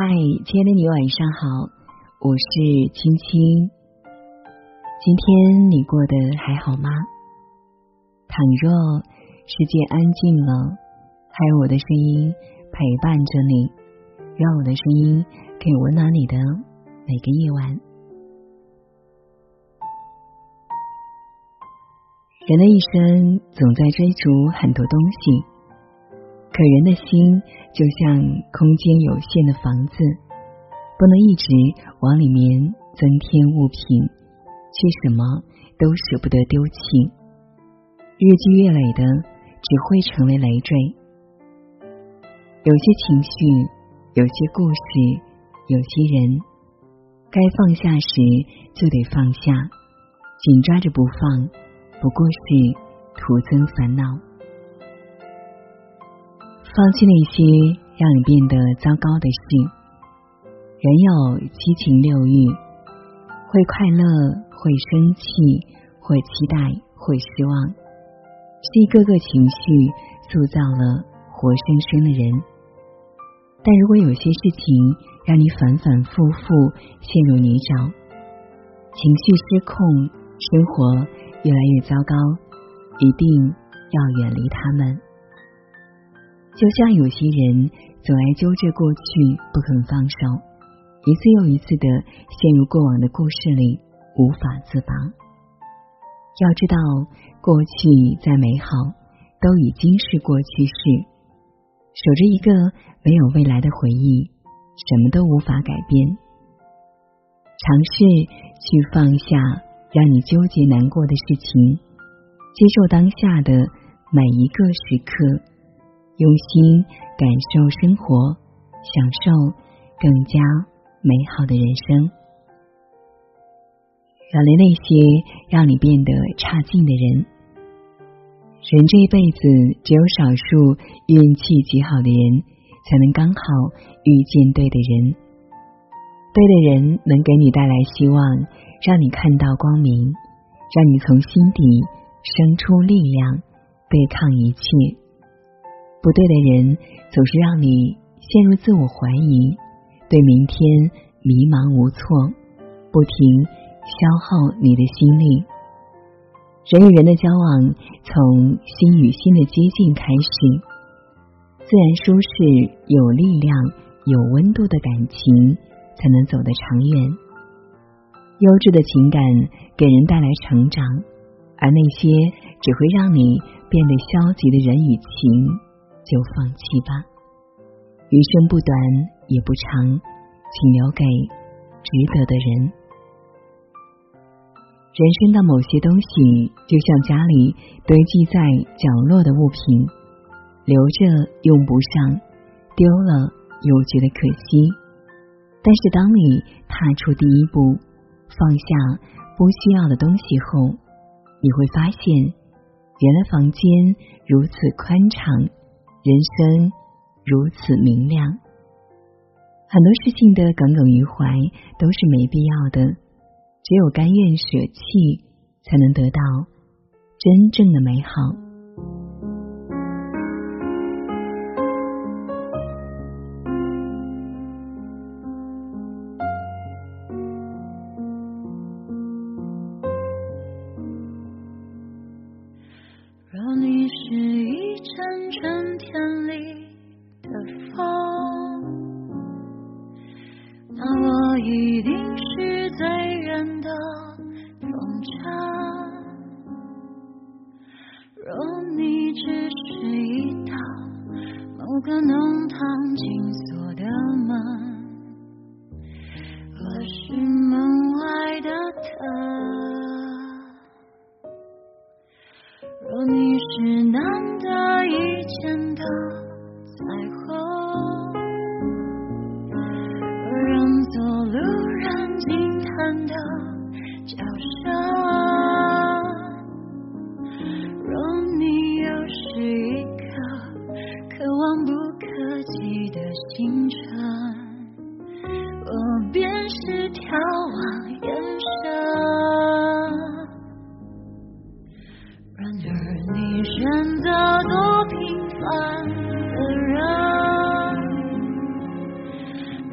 嗨，亲爱的你，晚上好，我是青青。今天你过得还好吗？倘若世界安静了，还有我的声音陪伴着你，让我的声音可以温暖你的每个夜晚。人的一生总在追逐很多东西，可人的心就像空间有限的房子，不能一直往里面增添物品。却什么都舍不得丢弃，日积月累的只会成为累赘。有些情绪，有些故事，有些人，该放下时就得放下，紧抓着不放，不过是徒增烦恼。放弃那些让你变得糟糕的事。人有七情六欲，会快乐。会生气，会期待，会失望，是一个个情绪塑造了活生生的人。但如果有些事情让你反反复复陷入泥沼，情绪失控，生活越来越糟糕，一定要远离他们。就像有些人总爱揪着过去不肯放手，一次又一次的陷入过往的故事里。无法自拔。要知道，过去再美好，都已经是过去式。守着一个没有未来的回忆，什么都无法改变。尝试去放下让你纠结难过的事情，接受当下的每一个时刻，用心感受生活，享受更加美好的人生。远离那些让你变得差劲的人。人这一辈子，只有少数运气极好的人，才能刚好遇见对的人。对的人能给你带来希望，让你看到光明，让你从心底生出力量，对抗一切。不对的人，总是让你陷入自我怀疑，对明天迷茫无措，不停。消耗你的心力。人与人的交往，从心与心的接近开始，自然舒适、有力量、有温度的感情，才能走得长远。优质的情感给人带来成长，而那些只会让你变得消极的人与情，就放弃吧。余生不短也不长，请留给值得的人。人生的某些东西，就像家里堆积在角落的物品，留着用不上，丢了又觉得可惜。但是当你踏出第一步，放下不需要的东西后，你会发现，原来房间如此宽敞，人生如此明亮。很多事情的耿耿于怀，都是没必要的。只有甘愿舍弃，才能得到真正的美好。个弄堂紧锁的门，我是门外的他。若你是难得一见的彩虹，然而你选择做平凡的人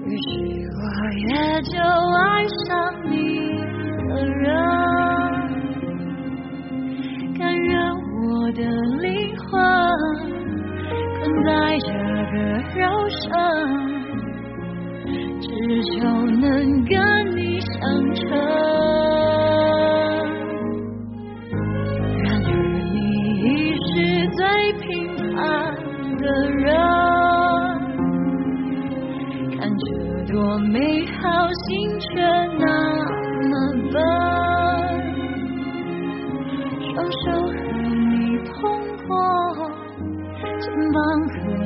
于是我也就爱上你的人。甘愿我的灵魂困在这个肉身只求能跟你相衬肩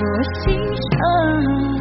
我心上。